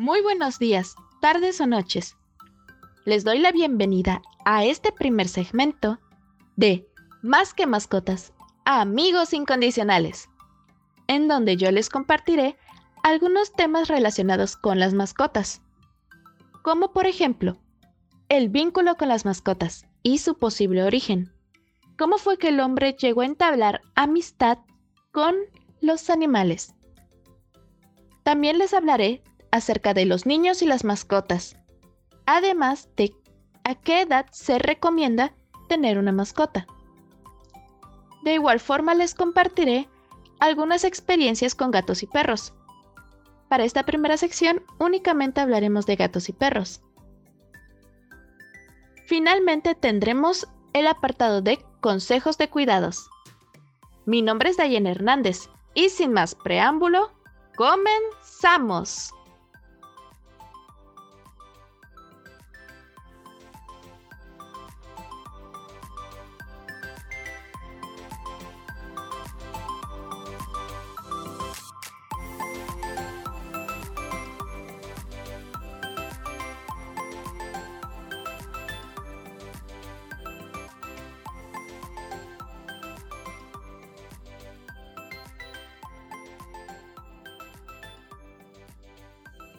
Muy buenos días, tardes o noches. Les doy la bienvenida a este primer segmento de Más que mascotas, amigos incondicionales, en donde yo les compartiré algunos temas relacionados con las mascotas, como por ejemplo, el vínculo con las mascotas y su posible origen. ¿Cómo fue que el hombre llegó a entablar amistad con los animales? También les hablaré acerca de los niños y las mascotas, además de a qué edad se recomienda tener una mascota. De igual forma les compartiré algunas experiencias con gatos y perros. Para esta primera sección únicamente hablaremos de gatos y perros. Finalmente tendremos el apartado de consejos de cuidados. Mi nombre es Dayen Hernández y sin más preámbulo, comenzamos.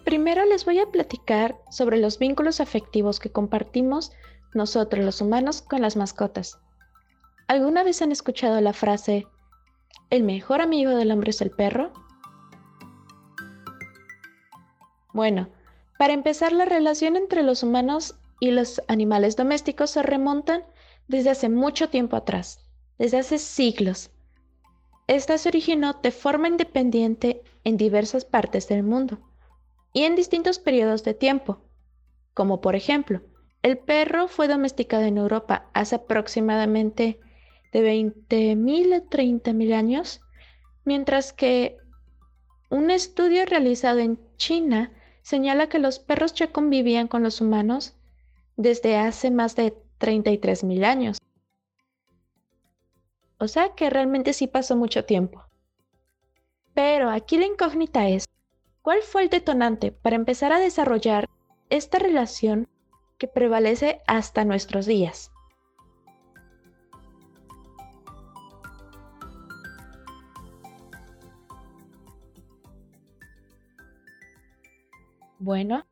Primero les voy a platicar sobre los vínculos afectivos que compartimos nosotros los humanos con las mascotas. ¿Alguna vez han escuchado la frase, el mejor amigo del hombre es el perro? Bueno, para empezar la relación entre los humanos y los animales domésticos se remontan desde hace mucho tiempo atrás, desde hace siglos. Esta se originó de forma independiente en diversas partes del mundo y en distintos periodos de tiempo, como por ejemplo, el perro fue domesticado en Europa hace aproximadamente de 20.000 a 30.000 años, mientras que un estudio realizado en China señala que los perros ya convivían con los humanos desde hace más de 33.000 años. O sea que realmente sí pasó mucho tiempo. Pero aquí la incógnita es, ¿Cuál fue el detonante para empezar a desarrollar esta relación que prevalece hasta nuestros días? Bueno,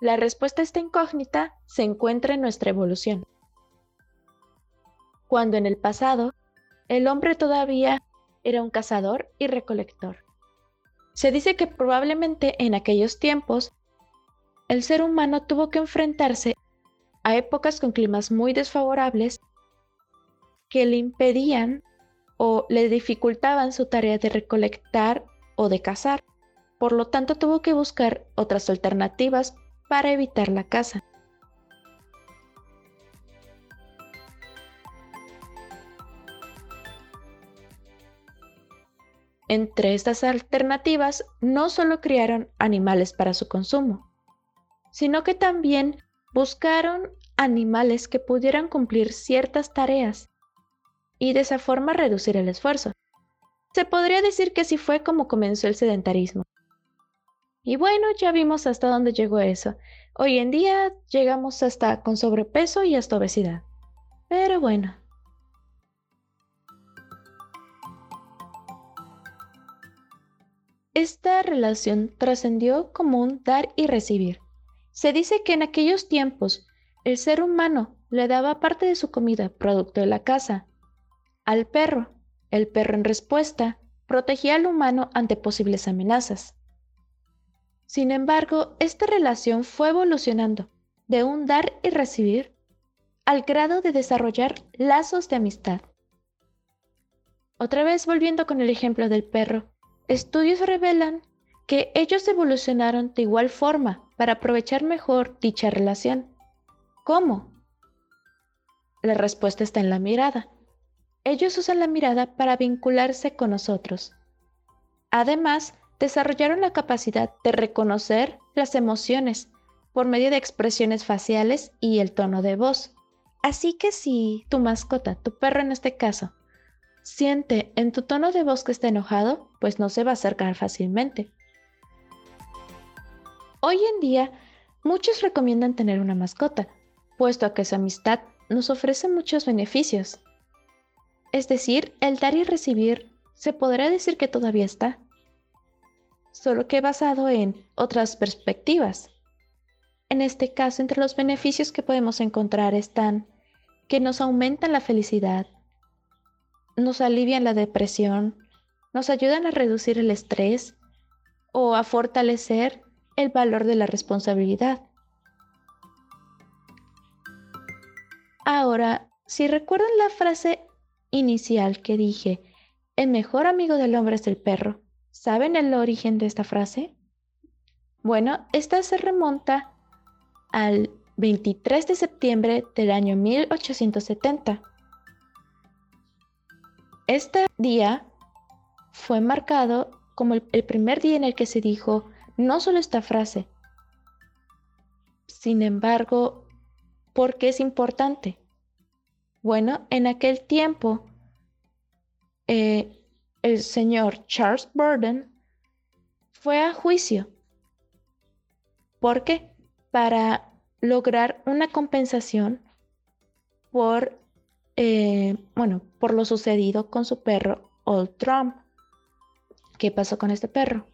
la respuesta a esta incógnita se encuentra en nuestra evolución. Cuando en el pasado el hombre todavía era un cazador y recolector. Se dice que probablemente en aquellos tiempos el ser humano tuvo que enfrentarse a épocas con climas muy desfavorables que le impedían o le dificultaban su tarea de recolectar o de cazar. Por lo tanto, tuvo que buscar otras alternativas para evitar la caza. Entre estas alternativas no solo criaron animales para su consumo, sino que también buscaron animales que pudieran cumplir ciertas tareas y de esa forma reducir el esfuerzo. Se podría decir que así fue como comenzó el sedentarismo. Y bueno, ya vimos hasta dónde llegó eso. Hoy en día llegamos hasta con sobrepeso y hasta obesidad. Pero bueno, Esta relación trascendió como un dar y recibir. Se dice que en aquellos tiempos el ser humano le daba parte de su comida, producto de la caza, al perro. El perro en respuesta protegía al humano ante posibles amenazas. Sin embargo, esta relación fue evolucionando de un dar y recibir al grado de desarrollar lazos de amistad. Otra vez volviendo con el ejemplo del perro, Estudios revelan que ellos evolucionaron de igual forma para aprovechar mejor dicha relación. ¿Cómo? La respuesta está en la mirada. Ellos usan la mirada para vincularse con nosotros. Además, desarrollaron la capacidad de reconocer las emociones por medio de expresiones faciales y el tono de voz. Así que si tu mascota, tu perro en este caso, siente en tu tono de voz que está enojado, pues no se va a acercar fácilmente. Hoy en día, muchos recomiendan tener una mascota, puesto a que su amistad nos ofrece muchos beneficios. Es decir, el dar y recibir se podrá decir que todavía está, solo que basado en otras perspectivas. En este caso, entre los beneficios que podemos encontrar están que nos aumentan la felicidad, nos alivian la depresión, nos ayudan a reducir el estrés o a fortalecer el valor de la responsabilidad. Ahora, si recuerdan la frase inicial que dije, el mejor amigo del hombre es el perro, ¿saben el origen de esta frase? Bueno, esta se remonta al 23 de septiembre del año 1870. Este día fue marcado como el, primer día en el que se dijo no solo esta frase, sin embargo, ¿por qué es importante? Bueno, en aquel tiempo, eh, el señor Charles Burden fue a juicio. ¿Por qué? Para lograr una compensación por, eh, bueno, por lo sucedido con su perro Old Trump. ¿Qué pasó con este perro?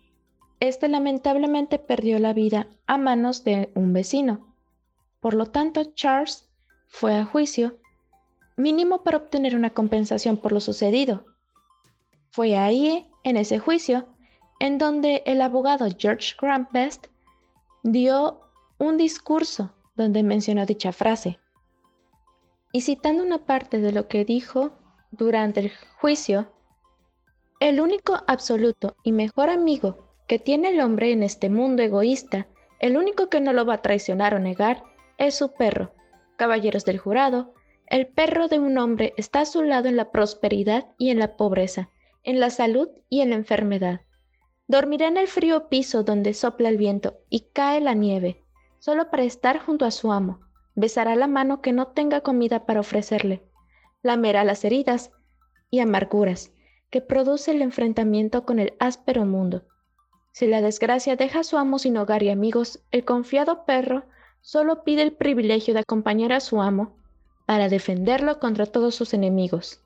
Este lamentablemente perdió la vida a manos de un vecino. Por lo tanto, Charles fue a juicio, mínimo para obtener una compensación por lo sucedido. Fue ahí, en ese juicio, en donde el abogado George Grant Best dio un discurso donde mencionó dicha frase. Y citando una parte de lo que dijo durante el juicio, el único absoluto y mejor amigo que tiene el hombre en este mundo egoísta, el único que no lo va a traicionar o negar, es su perro. Caballeros del jurado, el perro de un hombre está a su lado en la prosperidad y en la pobreza, en la salud y en la enfermedad. Dormirá en el frío piso donde sopla el viento y cae la nieve, solo para estar junto a su amo. Besará la mano que no tenga comida para ofrecerle. Lamerá las heridas y amarguras que produce el enfrentamiento con el áspero mundo. Si la desgracia deja a su amo sin hogar y amigos, el confiado perro solo pide el privilegio de acompañar a su amo para defenderlo contra todos sus enemigos.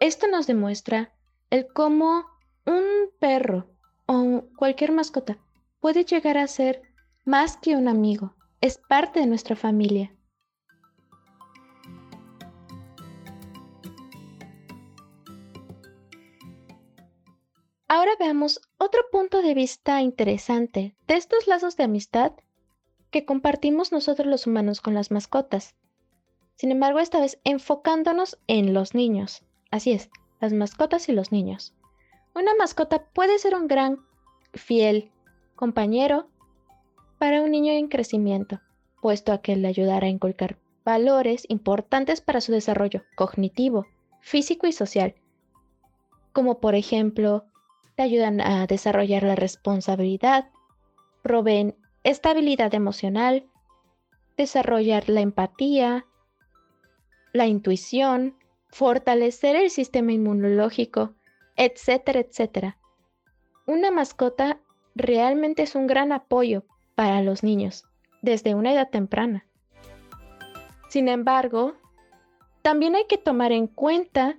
Esto nos demuestra el cómo un perro o cualquier mascota puede llegar a ser más que un amigo, es parte de nuestra familia. Ahora veamos otro punto de vista interesante de estos lazos de amistad que compartimos nosotros los humanos con las mascotas. Sin embargo, esta vez enfocándonos en los niños. Así es, las mascotas y los niños. Una mascota puede ser un gran, fiel compañero para un niño en crecimiento, puesto a que le ayudará a inculcar valores importantes para su desarrollo cognitivo, físico y social, como por ejemplo, te ayudan a desarrollar la responsabilidad, proveen estabilidad emocional, desarrollar la empatía, la intuición, fortalecer el sistema inmunológico, etcétera, etcétera. Una mascota realmente es un gran apoyo para los niños desde una edad temprana. Sin embargo, también hay que tomar en cuenta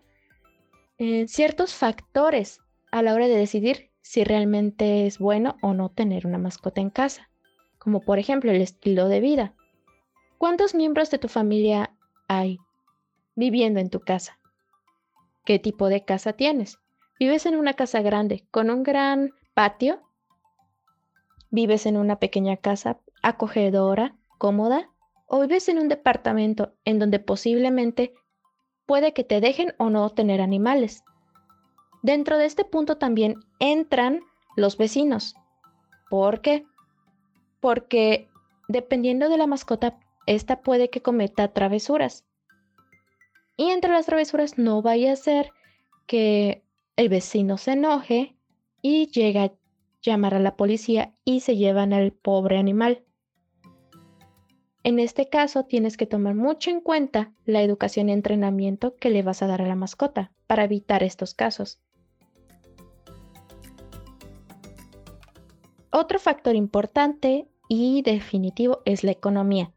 eh, ciertos factores a la hora de decidir si realmente es bueno o no tener una mascota en casa, como por ejemplo el estilo de vida. ¿Cuántos miembros de tu familia hay viviendo en tu casa? ¿Qué tipo de casa tienes? ¿Vives en una casa grande con un gran patio? ¿Vives en una pequeña casa acogedora, cómoda? ¿O vives en un departamento en donde posiblemente puede que te dejen o no tener animales? Dentro de este punto también entran los vecinos. ¿Por qué? Porque dependiendo de la mascota, esta puede que cometa travesuras. Y entre las travesuras no vaya a ser que el vecino se enoje y llega a llamar a la policía y se llevan al pobre animal. En este caso tienes que tomar mucho en cuenta la educación y entrenamiento que le vas a dar a la mascota para evitar estos casos. Otro factor importante y definitivo es la economía.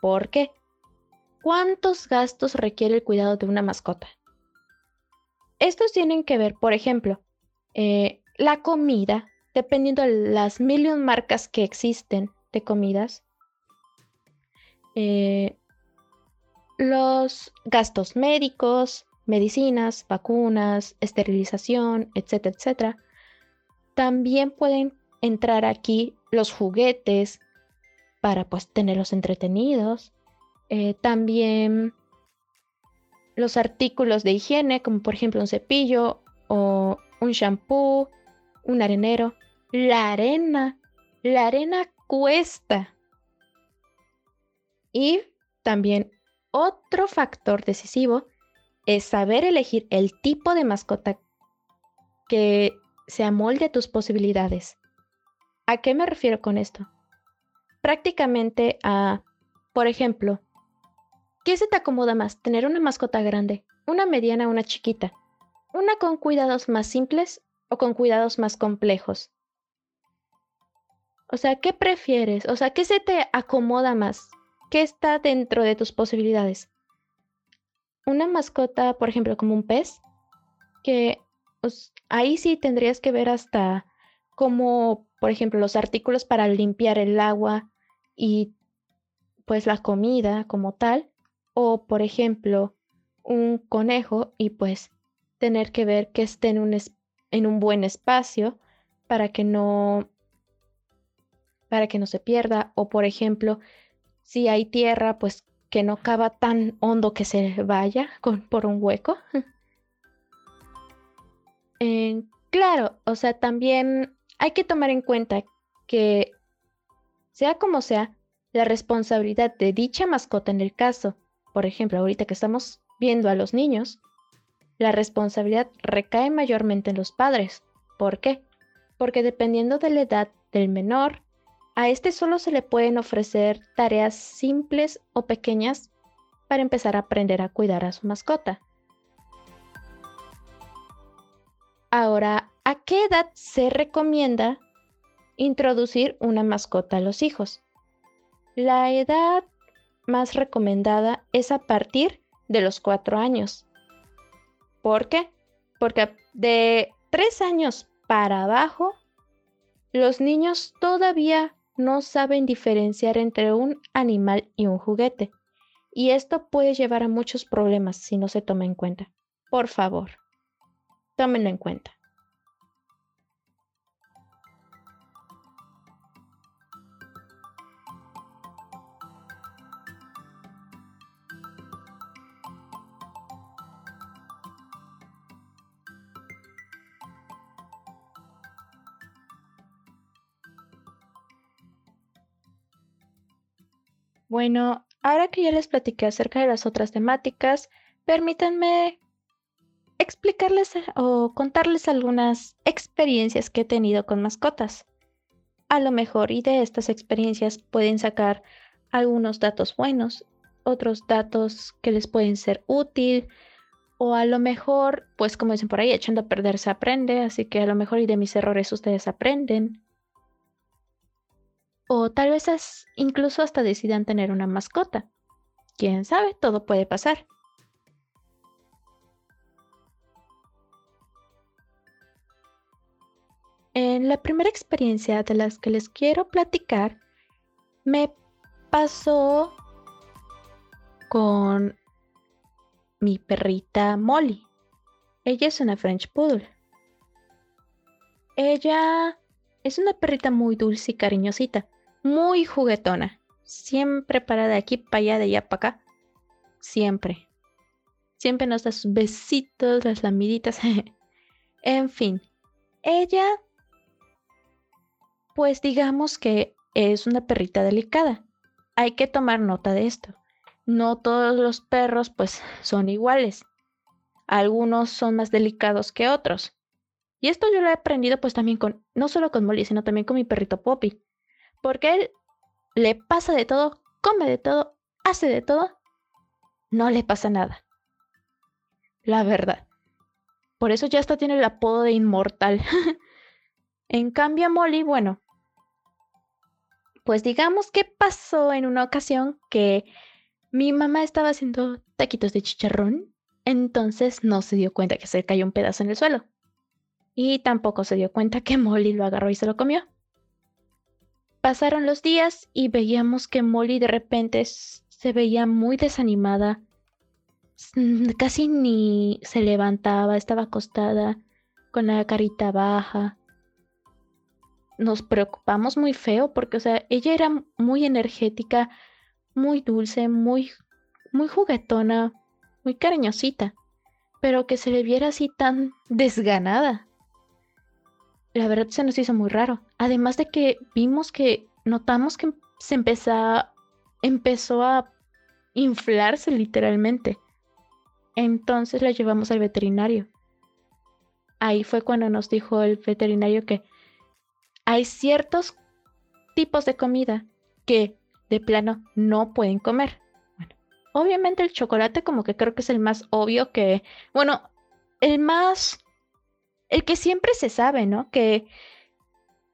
¿Por qué? ¿Cuántos gastos requiere el cuidado de una mascota? Estos tienen que ver, por ejemplo, eh, la comida, dependiendo de las mil marcas que existen de comidas, eh, los gastos médicos, medicinas, vacunas, esterilización, etcétera, etcétera. También pueden entrar aquí los juguetes para pues tenerlos entretenidos. Eh, también los artículos de higiene, como por ejemplo un cepillo o un shampoo, un arenero. La arena, la arena cuesta. Y también otro factor decisivo es saber elegir el tipo de mascota que se amolde a tus posibilidades. ¿A qué me refiero con esto? Prácticamente a, por ejemplo, ¿qué se te acomoda más? ¿Tener una mascota grande, una mediana una chiquita? ¿Una con cuidados más simples o con cuidados más complejos? O sea, ¿qué prefieres? O sea, ¿qué se te acomoda más? ¿Qué está dentro de tus posibilidades? Una mascota, por ejemplo, como un pez, que pues, ahí sí tendrías que ver hasta como, por ejemplo, los artículos para limpiar el agua y pues la comida como tal, o por ejemplo, un conejo y pues tener que ver que esté en un, en un buen espacio para que no para que no se pierda o por ejemplo, si hay tierra, pues que no cava tan hondo que se vaya con, por un hueco. claro, o sea, también hay que tomar en cuenta que, sea como sea, la responsabilidad de dicha mascota en el caso, por ejemplo, ahorita que estamos viendo a los niños, la responsabilidad recae mayormente en los padres. ¿Por qué? Porque dependiendo de la edad del menor, a este solo se le pueden ofrecer tareas simples o pequeñas para empezar a aprender a cuidar a su mascota. Ahora, ¿A qué edad se recomienda introducir una mascota a los hijos? La edad más recomendada es a partir de los cuatro años. ¿Por qué? Porque de tres años para abajo, los niños todavía no saben diferenciar entre un animal y un juguete. Y esto puede llevar a muchos problemas si no se toma en cuenta. Por favor, tómenlo en cuenta. Bueno, ahora que ya les platiqué acerca de las otras temáticas, permítanme explicarles o contarles algunas experiencias que he tenido con mascotas. A lo mejor y de estas experiencias pueden sacar algunos datos buenos, otros datos que les pueden ser útil o a lo mejor, pues como dicen por ahí, echando a perder se aprende, así que a lo mejor y de mis errores ustedes aprenden. O tal vez incluso hasta decidan tener una mascota. Quién sabe, todo puede pasar. En la primera experiencia de las que les quiero platicar, me pasó con mi perrita Molly. Ella es una French Poodle. Ella es una perrita muy dulce y cariñosita muy juguetona. Siempre para de aquí para allá, de allá para acá. Siempre. Siempre nos da sus besitos, las lamiditas. en fin, ella, pues digamos que es una perrita delicada. Hay que tomar nota de esto. No todos los perros pues son iguales. Algunos son más delicados que otros. Y esto yo lo he aprendido pues también con, no solo con Molly, sino también con mi perrito Poppy porque él le pasa de todo, come de todo, hace de todo, no le pasa nada. La verdad. Por eso ya hasta tiene el apodo de inmortal. en cambio, Molly, bueno, Pues digamos que pasó en una ocasión que mi mamá estaba haciendo taquitos de chicharrón, entonces no se dio cuenta que se cayó un pedazo en el suelo. Y tampoco se dio cuenta que Molly lo agarró y se lo comió. Pasaron los días y veíamos que Molly de repente se veía muy desanimada. Casi ni se levantaba, estaba acostada, con la carita baja. Nos preocupamos muy feo porque, o sea, ella era muy energética, muy dulce, muy, muy juguetona, muy cariñosita, pero que se le viera así tan desganada la verdad se nos hizo muy raro. Además de que vimos que, notamos que se empezó, empezó a inflarse literalmente. Entonces la llevamos al veterinario. Ahí fue cuando nos dijo el veterinario que hay ciertos tipos de comida que de plano no pueden comer. Obviamente el chocolate como que creo que es el más obvio que, bueno, el más el que siempre se sabe, ¿no? Que,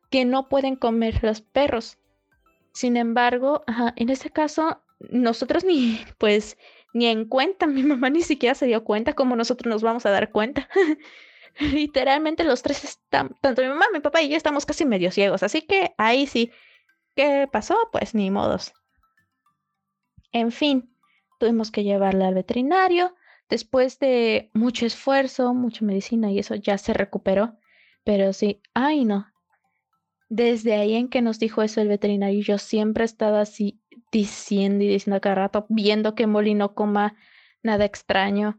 que no pueden comer los perros. Sin embargo, en este caso, nosotros ni, pues, ni en cuenta, mi mamá ni siquiera se dio cuenta como nosotros nos vamos a dar cuenta. Literalmente los tres están, tanto mi mamá, mi papá y yo estamos casi medio ciegos, así que ahí sí, ¿qué pasó? Pues ni modos. En fin, tuvimos que llevarla al veterinario, Después de mucho esfuerzo, mucha medicina y eso ya se recuperó. Pero sí, ay no. Desde ahí en que nos dijo eso el veterinario, yo siempre estaba así diciendo y diciendo cada rato, viendo que Molly no coma nada extraño.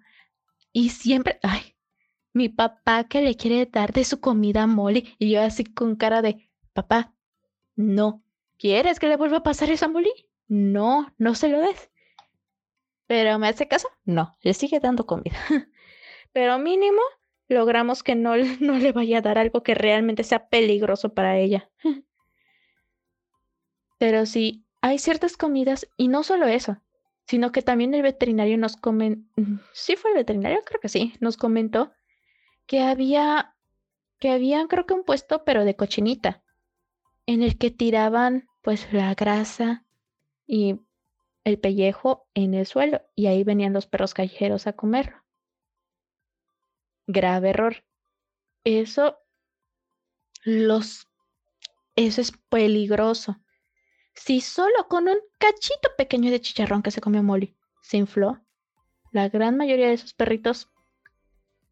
Y siempre, ay, mi papá que le quiere dar de su comida a Molly. Y yo así con cara de, papá, no. ¿Quieres que le vuelva a pasar eso a Molly? No, no se lo des. Pero ¿me hace caso? No, le sigue dando comida. Pero mínimo logramos que no, no le vaya a dar algo que realmente sea peligroso para ella. Pero sí, hay ciertas comidas, y no solo eso, sino que también el veterinario nos comentó, sí fue el veterinario, creo que sí, nos comentó que había, que había creo que un puesto, pero de cochinita, en el que tiraban pues la grasa y el pellejo en el suelo y ahí venían los perros callejeros a comerlo. Grave error. Eso los eso es peligroso. Si solo con un cachito pequeño de chicharrón que se comió Molly se infló, la gran mayoría de esos perritos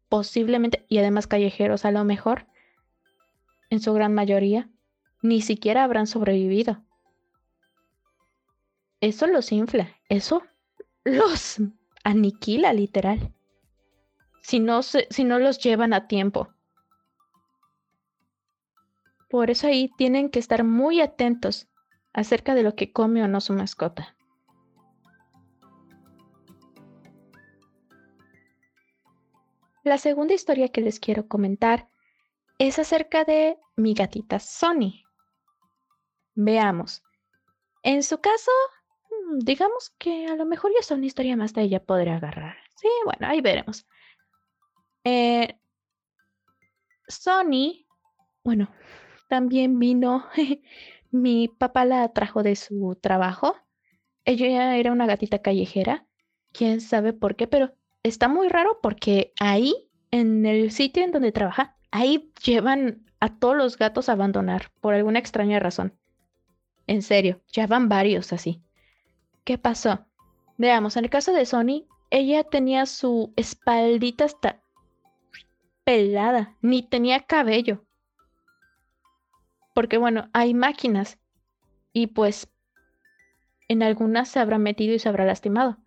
posiblemente y además callejeros a lo mejor en su gran mayoría ni siquiera habrán sobrevivido eso los infla, eso los aniquila literal. Si no, si no los llevan a tiempo. Por eso ahí tienen que estar muy atentos acerca de lo que come o no su mascota. La segunda historia que les quiero comentar es acerca de mi gatita Sony. Veamos. En su caso, digamos que a lo mejor ya es una historia más de ella podría agarrar. Sí, bueno, ahí veremos. Eh, Sony, bueno, también vino, mi papá la trajo de su trabajo. Ella era una gatita callejera, quién sabe por qué, pero está muy raro porque ahí, en el sitio en donde trabaja, ahí llevan a todos los gatos a abandonar por alguna extraña razón. En serio, ya van varios así. ¿Qué pasó? Veamos, en el caso de Sony, ella tenía su espaldita hasta pelada, ni tenía cabello. Porque bueno, hay máquinas y pues en algunas se habrá metido y se habrá lastimado.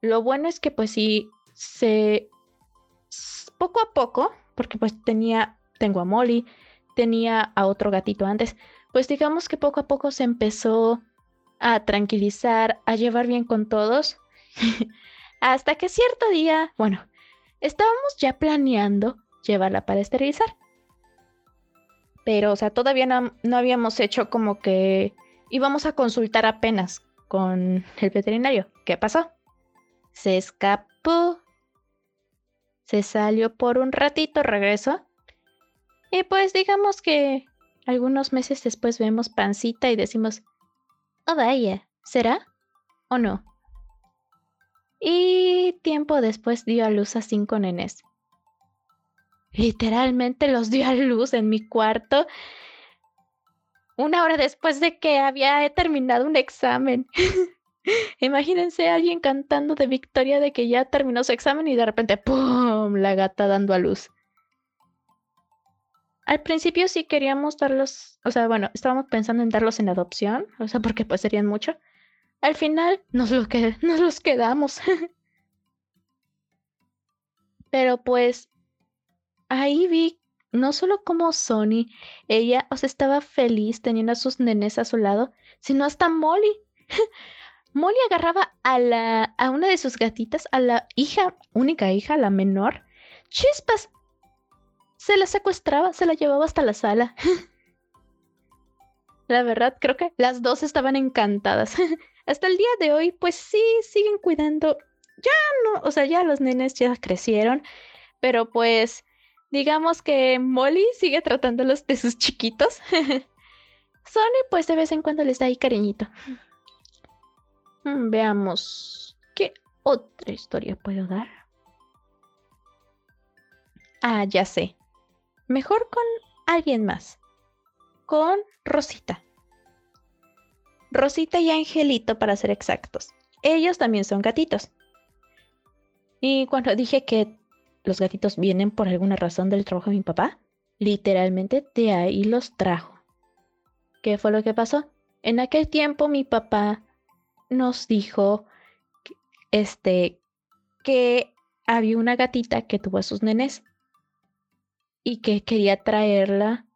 Lo bueno es que pues sí se poco a poco, porque pues tenía tengo a Molly, tenía a otro gatito antes, pues digamos que poco a poco se empezó a tranquilizar, a llevar bien con todos. Hasta que cierto día, bueno, estábamos ya planeando llevarla para esterilizar. Pero, o sea, todavía no, no habíamos hecho como que íbamos a consultar apenas con el veterinario. ¿Qué pasó? Se escapó. Se salió por un ratito, regresó. Y pues digamos que algunos meses después vemos pancita y decimos, Oh, vaya, ¿será? ¿O no? Y tiempo después dio a luz a cinco nenes. Literalmente los dio a luz en mi cuarto una hora después de que había terminado un examen. Imagínense a alguien cantando de victoria de que ya terminó su examen y de repente ¡pum! la gata dando a luz. Al principio sí queríamos darlos, o sea, bueno, estábamos pensando en darlos en adopción, o sea, porque pues serían mucho. Al final nos, lo que, nos los quedamos. Pero pues ahí vi no solo como Sony, ella, o sea, estaba feliz teniendo a sus nenes a su lado, sino hasta Molly. Molly agarraba a la a una de sus gatitas, a la hija, única hija, la menor, chispas. Se la secuestraba, se la llevaba hasta la sala. la verdad, creo que las dos estaban encantadas. hasta el día de hoy, pues sí, siguen cuidando. Ya no, o sea, ya los nenes ya crecieron, pero pues digamos que Molly sigue tratándolos de sus chiquitos. Sony, pues de vez en cuando les da ahí cariñito. Mm, veamos. ¿Qué otra historia puedo dar? Ah, ya sé. Mejor con alguien más. Con Rosita. Rosita y Angelito, para ser exactos. Ellos también son gatitos. Y cuando dije que los gatitos vienen por alguna razón del trabajo de mi papá, literalmente de ahí los trajo. ¿Qué fue lo que pasó? En aquel tiempo mi papá nos dijo este que había una gatita que tuvo a sus nenes y que quería traerla,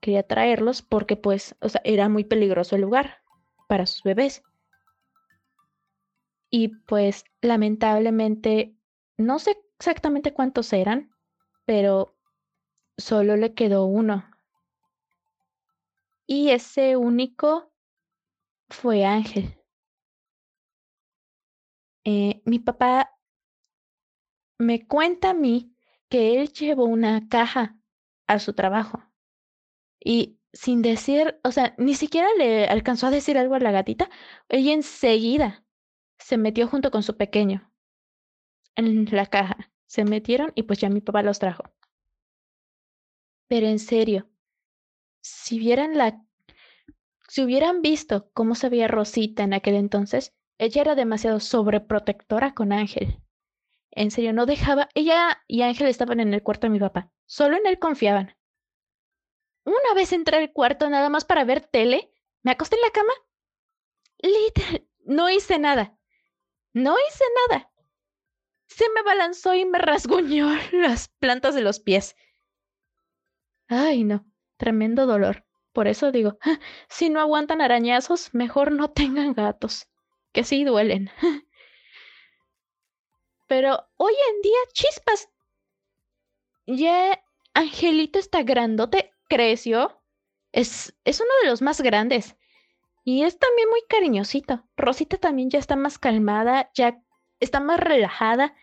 quería traerlos porque pues, o sea, era muy peligroso el lugar para sus bebés. Y pues lamentablemente no sé exactamente cuántos eran, pero solo le quedó uno. Y ese único fue Ángel. Eh, mi papá me cuenta a mí que él llevó una caja a su trabajo. Y sin decir, o sea, ni siquiera le alcanzó a decir algo a la gatita, ella enseguida se metió junto con su pequeño en la caja. Se metieron y pues ya mi papá los trajo. Pero en serio, si vieran la... Si hubieran visto cómo se veía Rosita en aquel entonces, ella era demasiado sobreprotectora con Ángel. En serio, no dejaba... Ella y Ángel estaban en el cuarto de mi papá. Solo en él confiaban. Una vez entré al cuarto nada más para ver tele, me acosté en la cama. Literal, no hice nada. No hice nada se me balanzó y me rasguñó las plantas de los pies. Ay, no, tremendo dolor. Por eso digo, si no aguantan arañazos, mejor no tengan gatos, que sí duelen. Pero hoy en día, chispas. Ya Angelito está grandote, creció. Es, es uno de los más grandes. Y es también muy cariñosito. Rosita también ya está más calmada, ya está más relajada,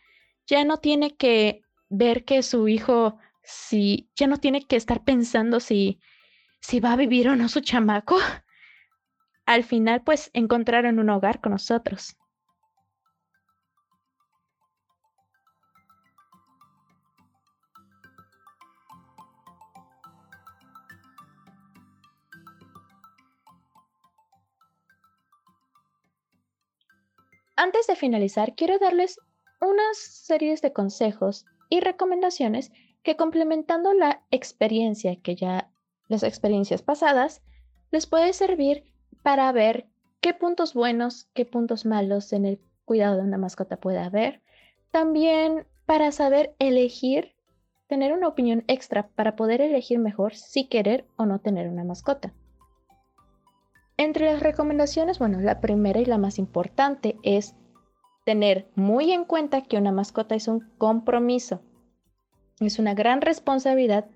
ya no tiene que ver que su hijo, si, ya no tiene que estar pensando si, si va a vivir o no su chamaco. Al final, pues encontraron un hogar con nosotros. Antes de finalizar, quiero darles unas series de consejos y recomendaciones que complementando la experiencia que ya, las experiencias pasadas, les puede servir para ver qué puntos buenos, qué puntos malos en el cuidado de una mascota puede haber. También para saber elegir, tener una opinión extra para poder elegir mejor si querer o no tener una mascota. Entre las recomendaciones, bueno, la primera y la más importante es tener muy en cuenta que una mascota es un compromiso. Es una gran responsabilidad,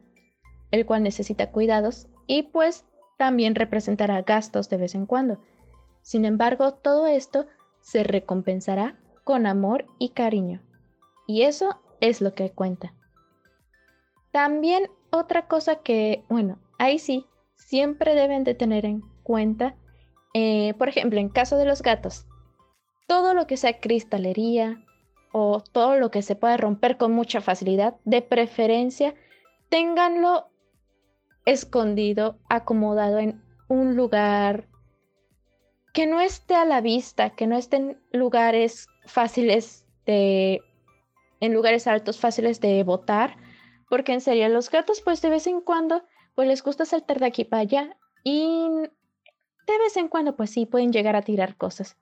el cual necesita cuidados y pues también representará gastos de vez en cuando. Sin embargo, todo esto se recompensará con amor y cariño. Y eso es lo que cuenta. También otra cosa que, bueno, ahí sí, siempre deben de tener en cuenta Eh, por ejemplo, en caso de los gatos, todo lo que sea cristalería o todo lo que se pueda romper con mucha facilidad, de preferencia, ténganlo escondido, acomodado en un lugar que no esté a la vista, que no esté en lugares fáciles de, en lugares altos fáciles de botar, porque en serio, los gatos pues de vez en cuando pues les gusta saltar de aquí para allá y de vez en cuando pues sí pueden llegar a tirar cosas.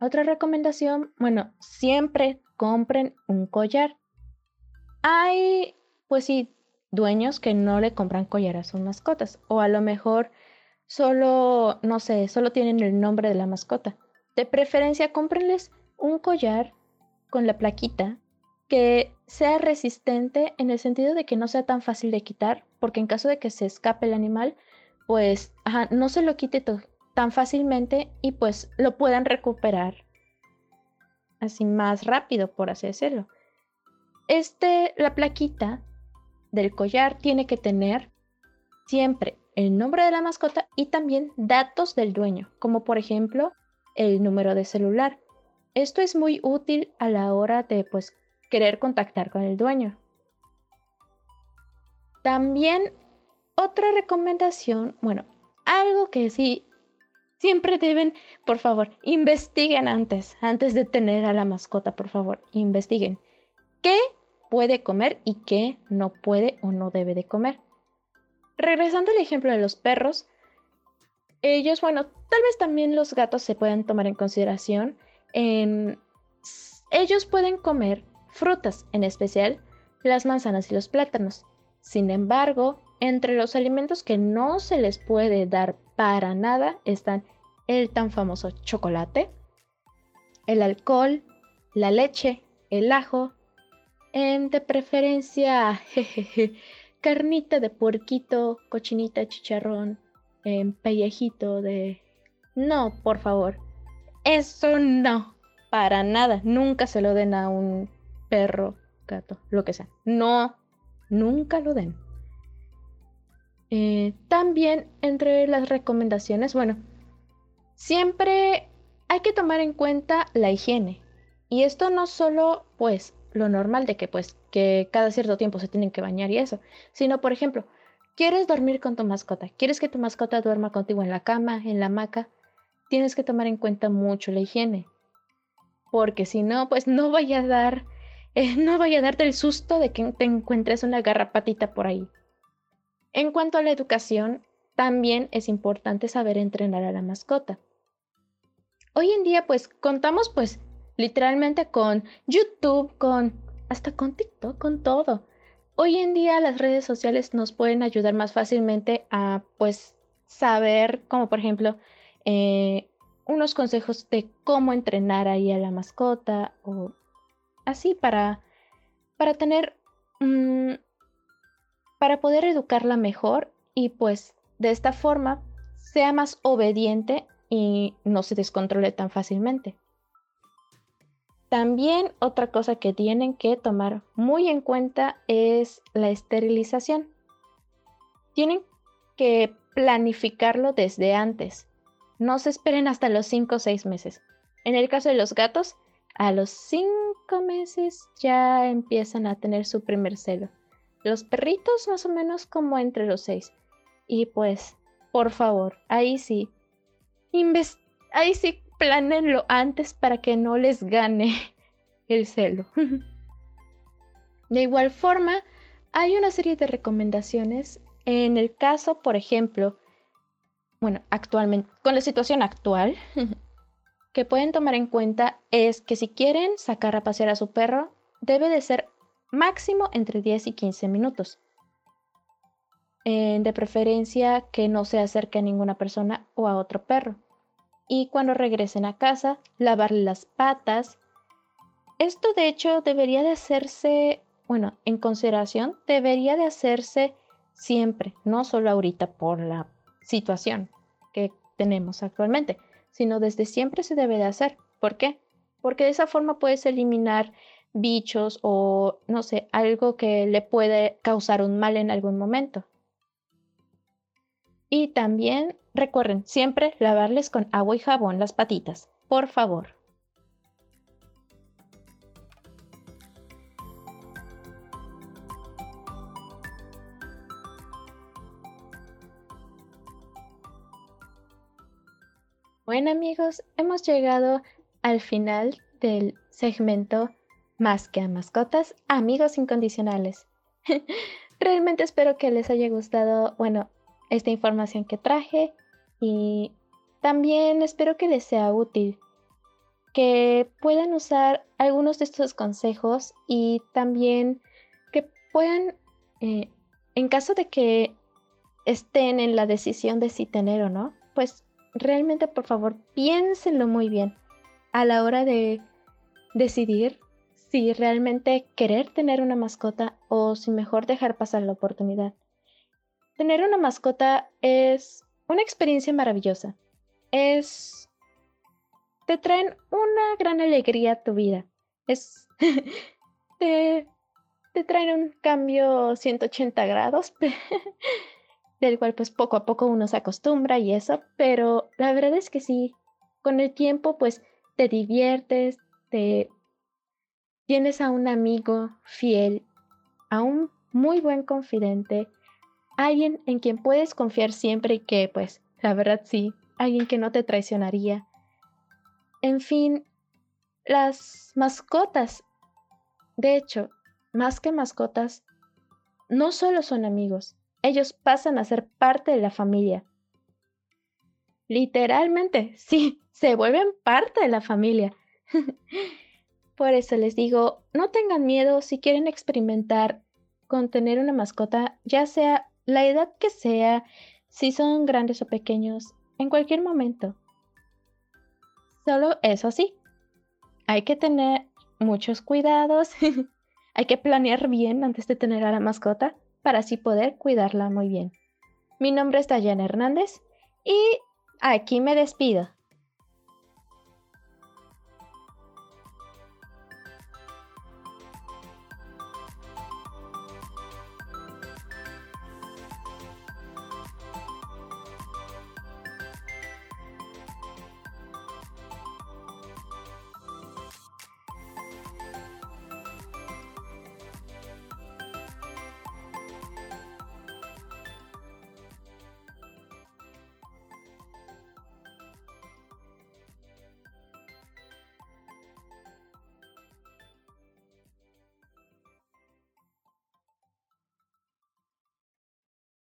Otra recomendación, bueno, siempre compren un collar. Hay pues sí dueños que no le compran collar a sus mascotas o a lo mejor solo, no sé, solo tienen el nombre de la mascota. De preferencia, cómprenles un collar con la plaquita que sea resistente en el sentido de que no sea tan fácil de quitar, porque en caso de que se escape el animal, pues no se lo quite tan fácilmente y pues lo puedan recuperar así más rápido, por así decirlo. Este, la plaquita del collar tiene que tener siempre el nombre de la mascota y también datos del dueño, como por ejemplo el número de celular. Esto es muy útil a la hora de pues querer contactar con el dueño. También otra recomendación, bueno, algo que sí siempre deben, por favor, investiguen antes, antes de tener a la mascota, por favor, investiguen qué puede comer y qué no puede o no debe de comer. Regresando al ejemplo de los perros, ellos, bueno, tal vez también los gatos se pueden tomar en consideración. ellos pueden comer frutas, en especial las manzanas y los plátanos. Sin embargo, entre los alimentos que no se les puede dar para nada están el tan famoso chocolate, el alcohol, la leche, el ajo, de preferencia jejeje, carnita de puerquito, cochinita, chicharrón, en pellejito de... No, por favor. Eso no. Para nada. Nunca se lo den a un perro, gato, lo que sea. No, nunca lo den. Eh, también entre las recomendaciones, bueno, siempre hay que tomar en cuenta la higiene. Y esto no solo, pues, lo normal de que pues que cada cierto tiempo se tienen que bañar y eso, sino por ejemplo, quieres dormir con tu mascota, quieres que tu mascota duerma contigo en la cama, en la hamaca, tienes que tomar en cuenta mucho la higiene, porque si no, pues no vaya a dar, no vaya a darte el susto de que te encuentres una garrapatita por ahí. En cuanto a la educación, también es importante saber entrenar a la mascota. Hoy en día, pues contamos pues literalmente con YouTube, con hasta con TikTok, con todo. Hoy en día las redes sociales nos pueden ayudar más fácilmente a pues saber, como por ejemplo, eh, unos consejos de cómo entrenar ahí a la mascota o así para, para tener, mm, para poder educarla mejor y pues de esta forma sea más obediente y no se descontrole tan fácilmente. También otra cosa que tienen que tomar muy en cuenta es la esterilización. Tienen que planificarlo desde antes. No se esperen hasta los 5 o 6 meses. En el caso de los gatos, a los 5 meses ya empiezan a tener su primer celo. Los perritos más o menos como entre los 6. Y pues, por favor, ahí sí. ahí sí planenlo antes para que no les gane el celo. De igual forma, hay una serie de recomendaciones en el caso, por ejemplo, bueno, actualmente, con la situación actual, que pueden tomar en cuenta es que si quieren sacar a pasear a su perro, debe de ser máximo entre 10 y 15 minutos. de preferencia que no se acerque a ninguna persona o a otro perro y cuando regresen a casa, lavarle las patas. Esto de hecho debería de hacerse, bueno, en consideración, debería de hacerse siempre, no solo ahorita por la situación que tenemos actualmente, sino desde siempre se debe de hacer. ¿Por qué? Porque de esa forma puedes eliminar bichos o, no sé, algo que le puede causar un mal en algún momento. Y también recuerden siempre lavarles con agua y jabón las patitas, por favor. Bueno amigos, hemos llegado al final del segmento Más que a mascotas, amigos incondicionales. Realmente espero que les haya gustado, bueno, esta información que traje y también espero que les sea útil, que puedan usar algunos de estos consejos y también que puedan, eh, en caso de que estén en la decisión de si tener o no, pues realmente por favor piénsenlo muy bien a la hora de decidir si realmente querer tener una mascota o si mejor dejar pasar la oportunidad. Tener una mascota es una experiencia maravillosa. Es... Te traen una gran alegría a tu vida. Es... te... te traen un cambio 180 grados, del cual pues poco a poco uno se acostumbra y eso, pero la verdad es que sí, con el tiempo pues te diviertes, te tienes a un amigo fiel, a un muy buen confidente alguien en quien puedes confiar siempre y que, pues, la verdad sí, alguien que no te traicionaría. En fin, las mascotas, de hecho, más que mascotas, no solo son amigos, ellos pasan a ser parte de la familia. Literalmente, sí, se vuelven parte de la familia. Por eso les digo, no tengan miedo si quieren experimentar con tener una mascota, ya sea la edad que sea, si son grandes o pequeños, en cualquier momento. Solo eso sí, hay que tener muchos cuidados, hay que planear bien antes de tener a la mascota para así poder cuidarla muy bien. Mi nombre es Dayana Hernández y aquí me despido.